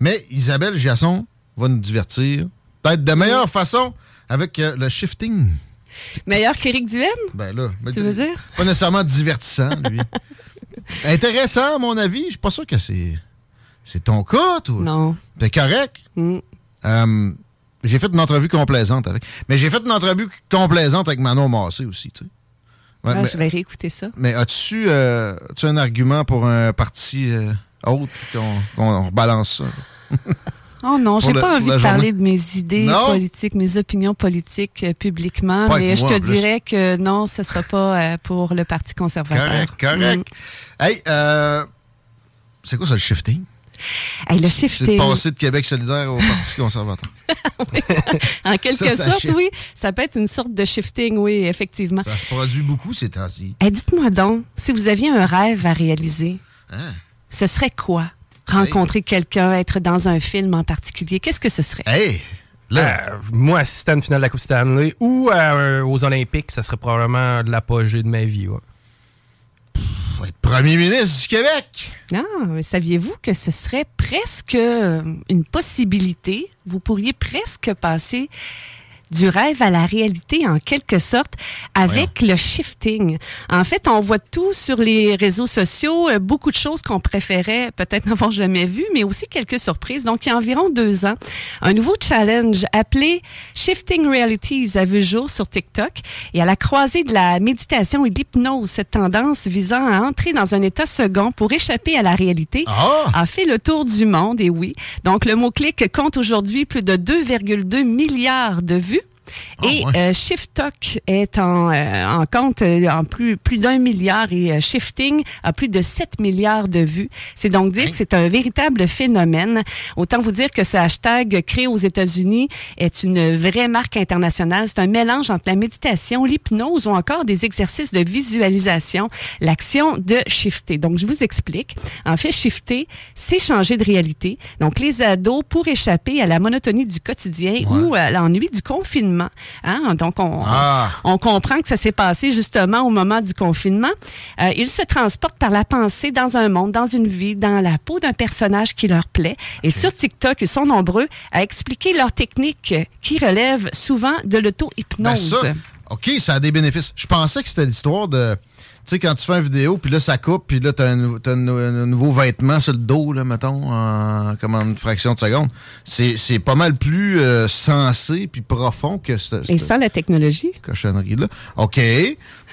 Mais Isabelle Jasson va nous divertir. Peut-être de meilleure façon avec euh, le shifting. Meilleur qu'Éric Duhem? Ben là, Tu veux dire? Pas nécessairement divertissant, lui. Intéressant, à mon avis. Je suis pas sûr que c'est. C'est ton cas, toi. Non. T'es correct? Mm. Euh, j'ai fait une entrevue complaisante avec. Mais j'ai fait une entrevue complaisante avec Manon Massé aussi, tu sais. Ouais, Ah, mais Je vais réécouter ça. mais as-tu euh, un argument pour un parti euh, autre qu'on qu'on balance ça? Oh non, j'ai pas envie de parler de mes idées Non? politiques, mes opinions politiques euh, publiquement, Pas mais je te dirais que non, ce sera pas euh, pour le Parti conservateur. Correct, correct. Hey, euh, c'est quoi ça, le shifting? Mm. Hey, le C'est shifting. passer de Québec solidaire au Parti conservateur. En quelque Ça, ça sorte, shift. oui. Ça peut être une sorte de shifting, oui, effectivement. Ça se produit beaucoup ces temps-ci. Hey, Dites-moi donc, si vous aviez un rêve à réaliser, Hein? Ce serait quoi? Rencontrer quelqu'un, être dans un film en particulier, qu'est-ce que ce serait? Hey! Euh, moi, assister à une finale de la Coupe Stanley ou euh, aux Olympiques, ça serait probablement de l'apogée de ma vie. ouais. Être premier ministre du Québec! Ah, mais saviez-vous que ce serait presque euh, une possibilité? Vous pourriez presque passer du rêve à la réalité en quelque sorte avec le shifting. En fait, on voit tout sur les réseaux sociaux, euh, beaucoup de choses qu'on préférait peut-être n'avoir jamais vues, mais aussi quelques surprises. Donc, il y a environ deux ans, un nouveau challenge appelé Shifting Realities a vu jour sur TikTok et à la croisée de la méditation et de l'hypnose, cette tendance visant à entrer dans un état second pour échapper à la réalité Ah! a fait le tour du monde, et oui. Donc, le mot-clic compte aujourd'hui plus de 2,2 milliards de vues. Ah, Et ouais. euh, ShiftTalk est en, euh, en compte euh, en plus, plus d'un milliard et euh, Shifting a plus de 7 milliards de vues. C'est donc dire Hein? que c'est un véritable phénomène. Autant vous dire que ce hashtag créé aux États-Unis est une vraie marque internationale. C'est un mélange entre la méditation, l'hypnose ou encore des exercices de visualisation, l'action de shifter. Donc, je vous explique. En fait, shifter, c'est changer de réalité. Donc, les ados, pour échapper à la monotonie du quotidien ou à l'ennui du confinement, hein, donc on, Ah. on comprend que ça s'est passé justement au moment du confinement. Euh, ils se transportent par la pensée dans un monde, dans une vie, dans la peau d'un personnage qui leur plaît. Et sur TikTok, ils sont nombreux à expliquer leurs techniques qui relèvent souvent de Ben l'auto-hypnose. ça, OK, ça a des bénéfices. Je pensais que c'était l'histoire de. Tu sais, quand tu fais une vidéo, puis là, ça coupe, puis là, t'as un, as un, un, nouveau vêtement sur le dos, là, mettons, en, comme en une fraction de seconde. C'est pas mal plus euh, sensé puis profond que ce, Et ça, la technologie? Cochonnerie-là. OK.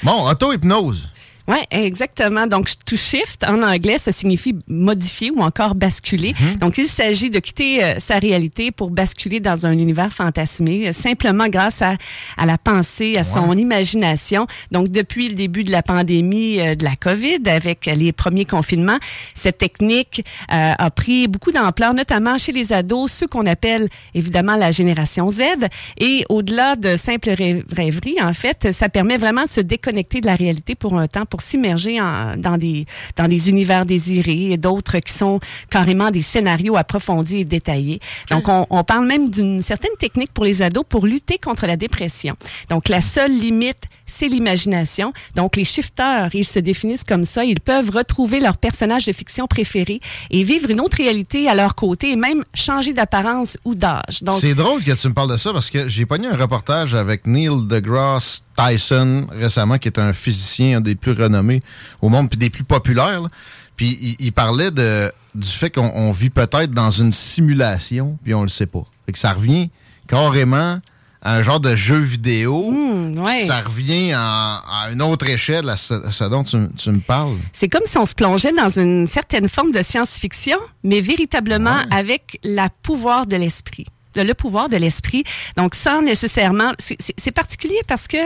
Bon, auto-hypnose. Oui, exactement. Donc, to shift, en anglais, ça signifie modifier ou encore basculer. Mhm. Donc, il s'agit de quitter euh, sa réalité pour basculer dans un univers fantasmé, euh, simplement grâce à, à la pensée, à son imagination. Donc, depuis le début de la pandémie euh, de la COVID, avec les premiers confinements, cette technique euh, a pris beaucoup d'ampleur, notamment chez les ados, ceux qu'on appelle évidemment la génération Z. Et au-delà de simples rê- rêveries, en fait, ça permet vraiment de se déconnecter de la réalité pour un temps, pour s'immerger en- dans des dans des univers désirés et d'autres qui sont carrément des scénarios approfondis et détaillés. Donc, on, on parle même d'une certaine technique pour les ados pour lutter contre la dépression. Donc, la seule limite, c'est l'imagination. Donc, les shifters, ils se définissent comme ça. Ils peuvent retrouver leur personnage de fiction préféré et vivre une autre réalité à leur côté et même changer d'apparence ou d'âge. Donc, C'est drôle que tu me parles de ça parce que j'ai pogné un reportage avec Neil deGrasse Tyson récemment, qui est un physicien un des plus renommés au monde puis des plus populaires. là. Puis il, il parlait de, du fait qu'on on vit peut-être dans une simulation puis on le sait pas. Fait que ça revient carrément à un genre de jeu vidéo. Ouais. Ça revient à, à une autre échelle à ce, à ce dont tu, tu me parles. C'est comme si on se plongeait dans une certaine forme de science-fiction, mais véritablement avec la pouvoir de l'esprit le pouvoir de l'esprit. Donc, sans nécessairement, c'est- particulier parce que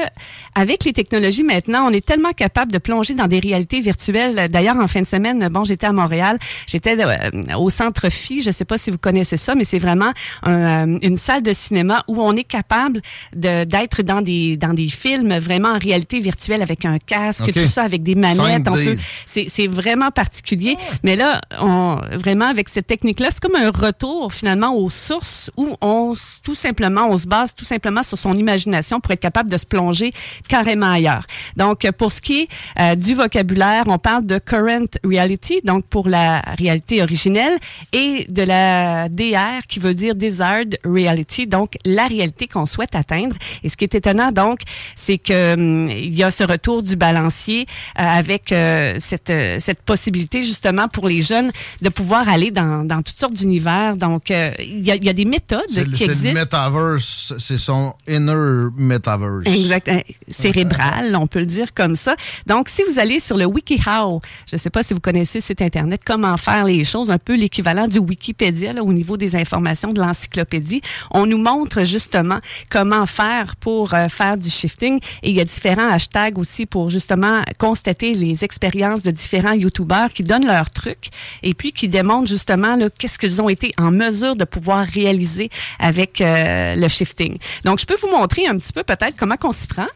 avec les technologies maintenant, on est tellement capable de plonger dans des réalités virtuelles. D'ailleurs, en fin de semaine, bon, j'étais à Montréal, j'étais euh, au Centre Phi. Je sais pas si vous connaissez ça, mais c'est vraiment un, euh, une salle de cinéma où on est capable de- d'être dans des dans des films vraiment en réalité virtuelle avec un casque, tout ça avec des manettes. On 5D. peut, c'est c'est vraiment particulier. Mais là, on, vraiment, avec cette technique-là, c'est comme un retour finalement aux sources où on, tout simplement, on se base tout simplement sur son imagination pour être capable de se plonger carrément ailleurs. Donc, pour ce qui est euh, du vocabulaire, on parle de current reality, donc pour la réalité originelle, et de la DR qui veut dire desired reality, donc la réalité qu'on souhaite atteindre. Et ce qui est étonnant, donc, c'est que hum, il y a ce retour du balancier euh, avec euh, cette, cette possibilité justement pour les jeunes de pouvoir aller dans, dans toutes sortes d'univers. Donc, il y, a, il y a des méthodes C'est le- qui c'est le metaverse, c'est son inner metaverse. Exact. Cérébral, on peut le dire comme ça. Donc, si vous allez sur le WikiHow, je ne sais pas si vous connaissez cet Internet, comment faire les choses, un peu l'équivalent du Wikipédia là, au niveau des informations de l'encyclopédie, on nous montre justement comment faire pour euh, faire du shifting. Et il y a différents hashtags aussi pour justement constater les expériences de différents YouTubeurs qui donnent leurs trucs et puis qui démontrent justement qu'est-ce qu'ils ont été en mesure de pouvoir réaliser avec euh, le shifting. Donc, je peux vous montrer un petit peu peut-être comment qu'on s'y prend.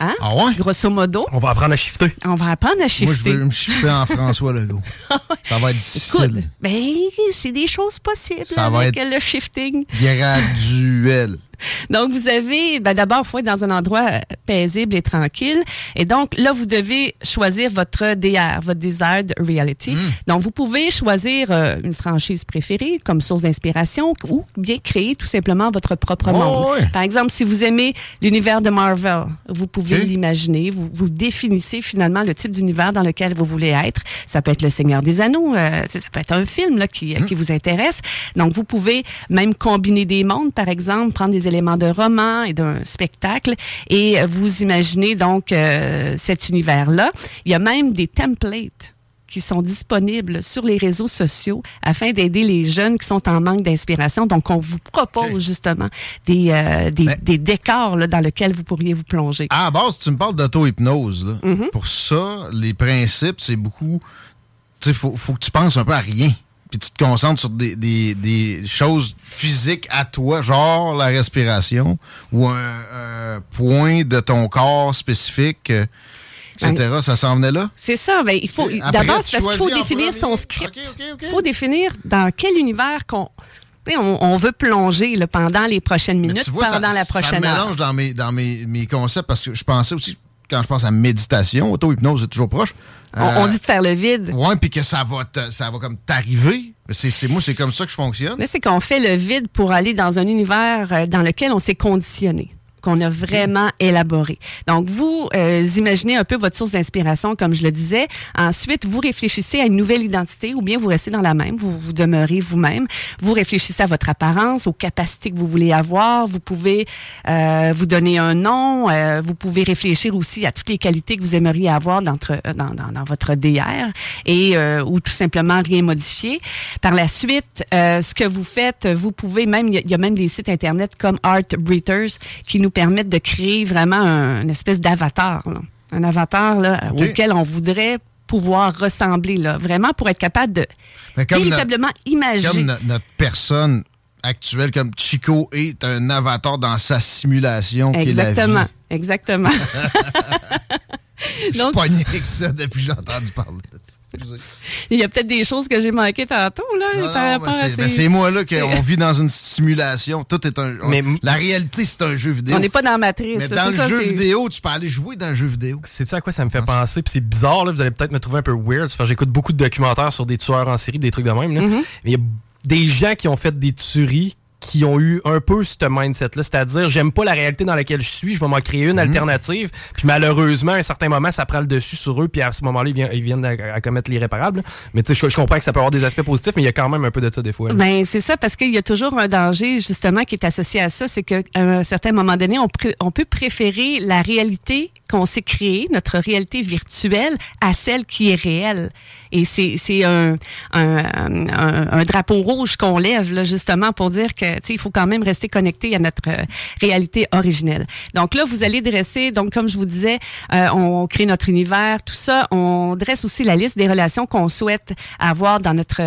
Hein? Ah ouais? Grosso modo, On va apprendre à shifter. on va apprendre à Moi, je shifter. veux me shifter en François Legault. Ça va être difficile. ben, c'est des choses possibles Ça va avec être- le shifting. Graduel. Donc, vous avez, ben, d'abord, il faut être dans un endroit euh, paisible et tranquille. Et donc, là, vous devez choisir votre DR, votre Desired Reality. Donc, vous pouvez choisir euh, une franchise préférée comme source d'inspiration ou bien créer tout simplement votre propre Oh, monde. Par exemple, si vous aimez l'univers de Marvel, vous pouvez l'imaginer. Vous, vous définissez finalement le type d'univers dans lequel vous voulez être. Ça peut être le Seigneur des Anneaux, euh, ça peut être un film là, qui, qui vous intéresse. Donc, vous pouvez même combiner des mondes, par exemple, prendre des éléments de roman et d'un spectacle et vous imaginez donc euh, cet univers-là. Il y a même des templates qui sont disponibles sur les réseaux sociaux afin d'aider les jeunes qui sont en manque d'inspiration. Donc, on vous propose justement des, euh, des, décors là, dans lesquels vous pourriez vous plonger. À la base, tu me parles d'auto-hypnose. Mm-hmm. Pour ça, les principes, c'est beaucoup. Tu sais, faut, faut que tu penses un peu à rien. Puis tu te concentres sur des, des- des choses physiques à toi, genre la respiration ou un, un point de ton corps spécifique, euh, etc. Ça s'en venait là? C'est ça. Ben, il faut d'abord c'est parce qu'il faut définir premier. son script. Il faut définir dans quel univers qu'on on, on veut plonger là, pendant les prochaines minutes, vois, pendant ça, la ça prochaine heure. mélange dans mes, dans mes, mes concepts parce que je pensais aussi, quand je pense à méditation, auto-hypnose, c'est toujours proche. On, Euh, on dit de faire le vide. Ouais, puis que ça va, te- ça va comme t'arriver. C'est, c'est, moi, c'est comme ça que je fonctionne. Là, c'est qu'on fait le vide pour aller dans un univers euh, dans lequel on s'est conditionné. Qu'on a vraiment élaboré. Donc, vous euh, imaginez un peu votre source d'inspiration, comme je le disais. Ensuite, vous réfléchissez à une nouvelle identité ou bien vous restez dans la même, vous, vous demeurez vous-même. Vous réfléchissez à votre apparence, aux capacités que vous voulez avoir. Vous pouvez euh, vous donner un nom. Euh, vous pouvez réfléchir aussi à toutes les qualités que vous aimeriez avoir dans, dans, dans, dans votre DR et euh, ou tout simplement rien modifier. Par la suite, euh, ce que vous faites, vous pouvez même, il y, a même des sites internet comme Art Breathers qui nous permettent de créer vraiment un, une espèce d'avatar, un avatar là, auquel on voudrait pouvoir ressembler, là, vraiment pour être capable de véritablement imaginer. Comme notre personne actuelle, comme Chico est un avatar dans sa simulation. Exactement, exactement. Je suis pogné avec ça depuis que j'ai entendu parler. Il y a peut-être des choses que j'ai manquées tantôt, là, C'est moi, là, qu'on vit dans une simulation. Tout est un. mais, la réalité, c'est un jeu vidéo. On n'est pas dans la matrice. Mais dans le jeu vidéo, tu peux aller jouer dans le jeu vidéo. C'est ça à quoi ça me fait penser? Puis c'est bizarre, là, vous allez peut-être me trouver un peu weird. J'écoute beaucoup de documentaires sur des tueurs en série, des trucs de même. Là. Mm-hmm. Mais il y a des gens qui ont fait des tueries qui ont eu un peu ce mindset-là, c'est-à-dire j'aime pas la réalité dans laquelle je suis, je vais m'en créer une mhm. alternative, puis malheureusement, à un certain moment, ça prend le dessus sur eux, puis à ce moment-là, ils viennent, à, commettre l'irréparable. Mais tu sais, je, comprends que ça peut avoir des aspects positifs, mais il y a quand même un peu de ça des fois. Ben, c'est ça, parce qu'il y a toujours un danger, justement, qui est associé à ça, c'est qu'à un certain moment donné, on, on peut préférer la réalité qu'on s'est créée, notre réalité virtuelle, à celle qui est réelle. Et c'est un, un, un, drapeau rouge qu'on lève, là, justement, pour dire que il faut quand même rester connecté à notre euh, réalité originelle. Donc là, vous allez dresser, donc comme je vous disais, euh, on crée notre univers, tout ça. On dresse aussi la liste des relations qu'on souhaite avoir dans notre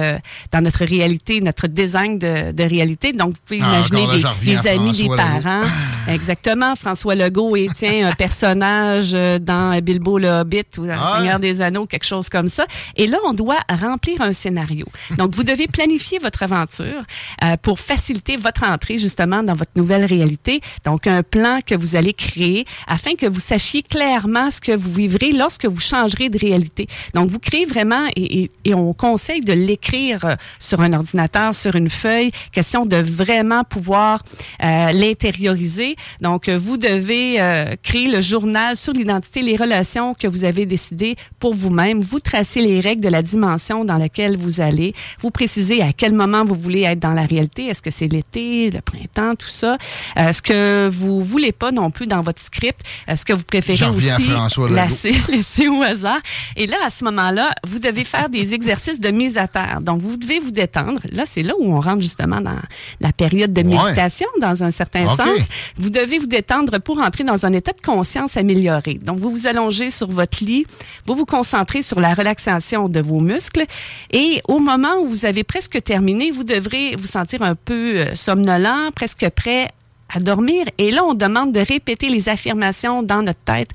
dans notre réalité, notre design de, de réalité. Donc, vous pouvez ah, imaginer des, amis, des parents. Exactement. François Legault est, tiens, un personnage euh, dans Bilbo le Hobbit ou dans ah Seigneur des Anneaux, quelque chose comme ça. Et là, on doit remplir un scénario. Donc, vous devez planifier votre aventure euh, pour faciliter votre entrée justement dans votre nouvelle réalité. Donc, un plan que vous allez créer afin que vous sachiez clairement ce que vous vivrez lorsque vous changerez de réalité. Donc, vous créez vraiment et, on conseille de l'écrire euh, sur un ordinateur, sur une feuille, question de vraiment pouvoir euh, l'intérioriser. Donc, vous devez euh, créer le journal sur l'identité, les relations que vous avez décidées pour vous-même. Vous tracez les règles de la dimension dans laquelle vous allez. Vous précisez à quel moment vous voulez être dans la réalité. Est-ce que c'est l'été, le printemps, tout ça? Euh, est-ce que vous voulez pas non plus dans votre script? Est-ce que vous préférez aussi laisser, laisser au hasard? Et là, à ce moment-là, vous devez faire des exercices de mise à terre. Donc, vous devez vous détendre. Là, c'est là où on rentre justement dans la période de méditation, dans un certain sens. Vous devez vous détendre pour entrer dans un état de conscience amélioré. Donc, vous vous allongez sur votre lit, vous vous concentrez sur la relaxation de vos muscles. Et au moment où vous avez presque terminé, vous devrez vous sentir un peu euh, somnolent, presque prêt à dormir. Et là, on demande de répéter les affirmations dans notre tête.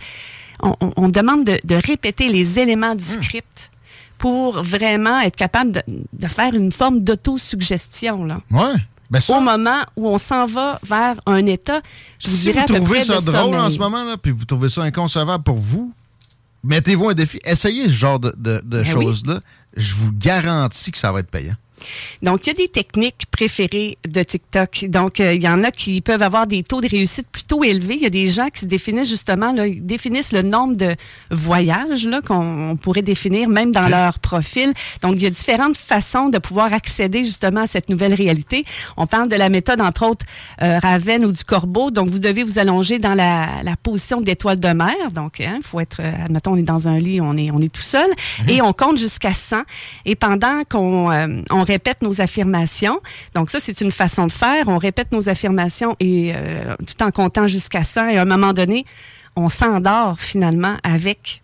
On, demande de, répéter les éléments du hmm. script pour vraiment être capable de, faire une forme d'autosuggestion. Là. Ouais. Ben Au moment où on s'en va vers un état, je vous si dirais vous trouvez ça drôle en ce moment, là, puis vous trouvez ça inconcevable pour vous, mettez-vous un défi. Essayez ce genre de, ben choses-là. Je vous garantis que ça va être payant. Donc, il y a des techniques préférées de TikTok. Donc, euh, il y en a qui peuvent avoir des taux de réussite plutôt élevés. Il y a des gens qui se définissent justement, là, ils définissent le nombre de voyages là, qu'on pourrait définir même dans leur profil. Donc, il y a différentes façons de pouvoir accéder justement à cette nouvelle réalité. On parle de la méthode, entre autres, euh, Raven ou du corbeau. Donc, vous devez vous allonger dans la, la position d'étoile de mer. Donc, il hein, faut être, euh, admettons, on est dans un lit, on est, on est tout seul. Mhm. Et on compte jusqu'à 100. Et pendant qu'on on répète nos affirmations. Donc ça, c'est une façon de faire. On répète nos affirmations et euh, tout en comptant jusqu'à 100. Et à un moment donné, on s'endort finalement avec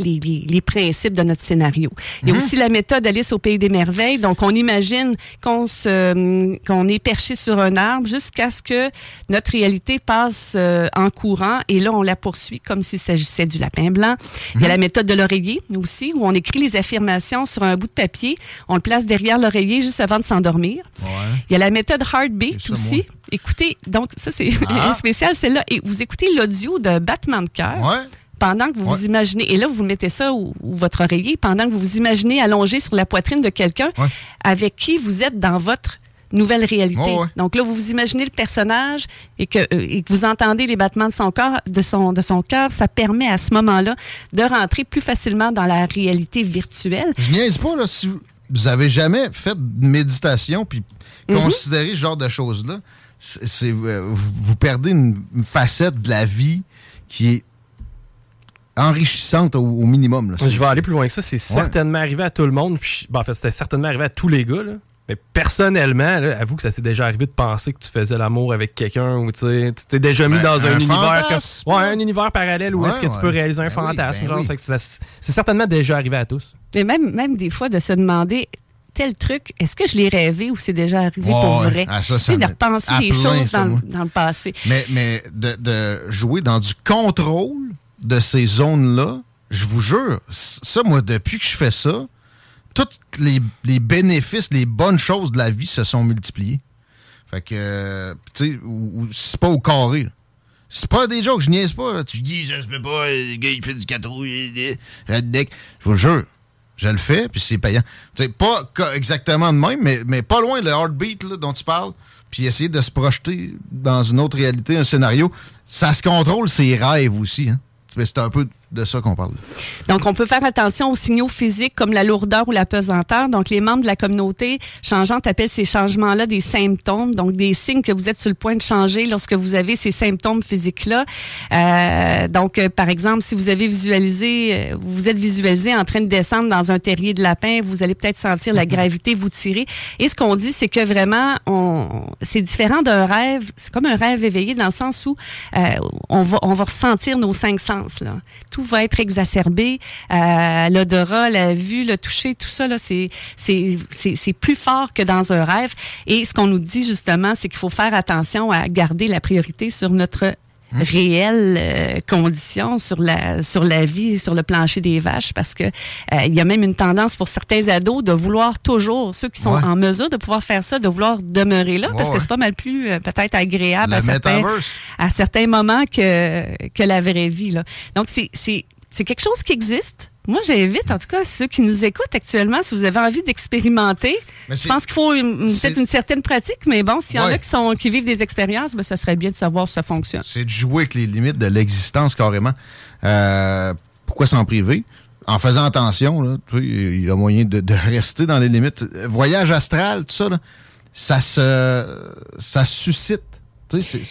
les, principes de notre scénario. Il y a mhm. aussi la méthode Alice au pays des merveilles. Donc, on imagine qu'on se, qu'on est perché sur un arbre jusqu'à ce que notre réalité passe euh, en courant et là, on la poursuit comme s'il s'agissait du lapin blanc. Il y a mhm. la méthode de l'oreiller aussi, où on écrit les affirmations sur un bout de papier. On le place derrière l'oreiller juste avant de s'endormir. Il y a la méthode Heartbeat aussi. Écoutez, donc ça, c'est ah. spécial, celle-là. Et vous écoutez l'audio de battement de cœur pendant que vous vous imaginez, et là, vous mettez ça ou, votre oreiller, pendant que vous vous imaginez allongé sur la poitrine de quelqu'un avec qui vous êtes dans votre nouvelle réalité. Oh, ouais. Donc là, vous vous imaginez le personnage et que, euh, et que vous entendez les battements de son corps, de son, de son cœur, ça permet à ce moment-là de rentrer plus facilement dans la réalité virtuelle. Je niaise pas, là, si vous- vous avez jamais fait de méditation puis Mhm. considéré ce genre de choses-là, c'est, euh, vous, vous perdez une, une facette de la vie qui est enrichissante au, au minimum. là. Je vais aller plus loin que ça. C'est certainement arrivé à tout le monde. Puis, ben, en fait, c'était certainement arrivé à tous les gars. là. Mais personnellement, là, avoue que ça s'est déjà arrivé de penser que tu faisais l'amour avec quelqu'un ou tu t'es déjà mis Ben, dans un, un univers comme, ouais, un univers parallèle où Ouais, est-ce que tu peux réaliser un Ben oui, fantasme. ben genre, oui. c'est que ça- c'est certainement déjà arrivé à tous. Mais même, même des fois, de se demander tel truc, est-ce que je l'ai rêvé ou c'est déjà arrivé pour ouais. vrai? Ah, ça, de repenser des choses ça, dans, le passé. Mais, mais de, de jouer dans du contrôle de ces zones-là, je vous jure, ça, moi, depuis que je fais ça, tous les, les bénéfices, les bonnes choses de la vie se sont multipliés. Fait que, tu sais, ou- c'est pas au carré. C'est pas des jokes, je niaise pas. Tu dis, se fait pas, le gars, il fait du 4 roues, redneck. Je vous jure, je le fais, puis c'est payant. Tu sais, pas exactement de même, mais, mais pas loin, le heartbeat là, dont tu parles, puis essayer de se projeter dans une autre réalité, un scénario. Ça se contrôle ses rêves aussi. Hein. Mais C'est un peu de ça qu'on parle. Donc, on peut faire attention aux signaux physiques comme la lourdeur ou la pesanteur. Donc, les membres de la communauté changeante appellent ces changements-là des symptômes, donc des signes que vous êtes sur le point de changer lorsque vous avez ces symptômes physiques-là. Euh, donc, euh, par exemple, si vous avez visualisé, euh, vous êtes visualisé en train de descendre dans un terrier de lapin, vous allez peut-être sentir la gravité vous tirer. Et ce qu'on dit, c'est que vraiment, on, c'est différent d'un rêve. C'est comme un rêve éveillé dans le sens où euh, on va, on va ressentir nos cinq sens. Là. Tout va être exacerbé. Euh, l'odorat, la vue, le toucher, tout ça, là, c'est, c'est, c'est, c'est plus fort que dans un rêve. Et ce qu'on nous dit justement, c'est qu'il faut faire attention à garder la priorité sur notre réelle euh, condition sur la sur la vie sur le plancher des vaches parce que euh, il y a même une tendance pour certains ados de vouloir toujours ceux qui sont Ouais. en mesure de pouvoir faire ça de vouloir demeurer là Ouais, parce que c'est pas mal plus euh, peut-être agréable Le à certains à certains moments que que la vraie vie là. Donc c'est c'est c'est quelque chose qui existe. Moi, j'invite, en tout cas, ceux qui nous écoutent actuellement, si vous avez envie d'expérimenter, je pense qu'il faut peut-être une certaine pratique, mais bon, s'il y en Ouais. a qui, sont, qui vivent des expériences, ben, ce serait bien de savoir si ça fonctionne. C'est de jouer avec les limites de l'existence carrément. Euh, pourquoi s'en priver? En faisant attention, il y a moyen de, de rester dans les limites. Voyage astral, tout ça, là, ça se ça suscite. C'est-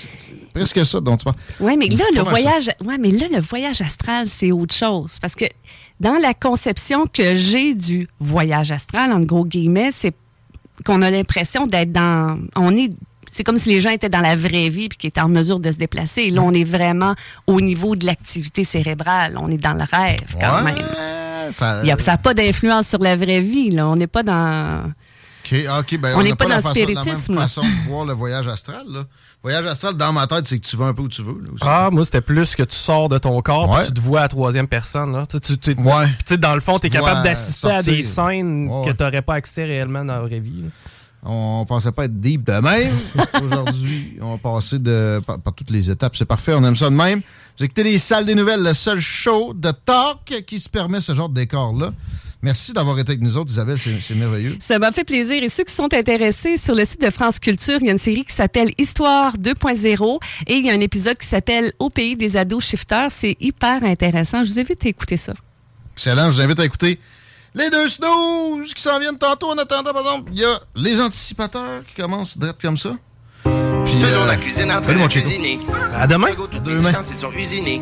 presque ça dont tu parles. Oui, mais là, le voyage, ouais, mais là, le voyage astral, c'est autre chose. Parce que dans la conception que j'ai du voyage astral, en gros guillemets, c'est qu'on a l'impression d'être dans. On est. C'est comme si les gens étaient dans la vraie vie puis qu'ils étaient en mesure de se déplacer. Là, on est vraiment au niveau de l'activité cérébrale. On est dans le rêve quand Ouais, même. Ça, n'a pas d'influence sur la vraie vie. Là. On n'est pas dans. OK, ah, ok, ben, On n'est pas pas, la, dans le façon, la même spiritisme, là. façon de voir le voyage astral. Là. Voyage astral, dans ma tête, c'est que tu vas un peu où tu veux. Là, aussi. Ah, moi, c'était plus que tu sors de ton corps Ouais. tu te vois à la troisième personne. Là. Tu, tu- tu- Ouais. dans le fond, Tu es capable vois d'assister à des scènes Ouais, que tu n'aurais pas accès réellement dans la vraie vie. là. On pensait pas être deep de même. Aujourd'hui, on va passer de, par, par toutes les étapes. C'est parfait, on aime ça de même. Vous écoutez les salles des nouvelles, le seul show de talk qui se permet ce genre de décor-là. Merci d'avoir été avec nous autres, Isabelle, c'est c'est merveilleux. Ça m'a fait plaisir. Et ceux qui sont intéressés, sur le site de France Culture, il y a une série qui s'appelle Histoire 2.0 et il y a un épisode qui s'appelle Au pays des ados shifters. C'est hyper intéressant. Je vous invite à écouter ça. Excellent, je vous invite à écouter les deux snooze qui s'en viennent tantôt. En attendant, par exemple, il y a les anticipateurs qui commencent d'être comme ça. Puis, Toujours euh, la cuisine en train de cuisiner. À demain. Mains. ustensiles sont usinés.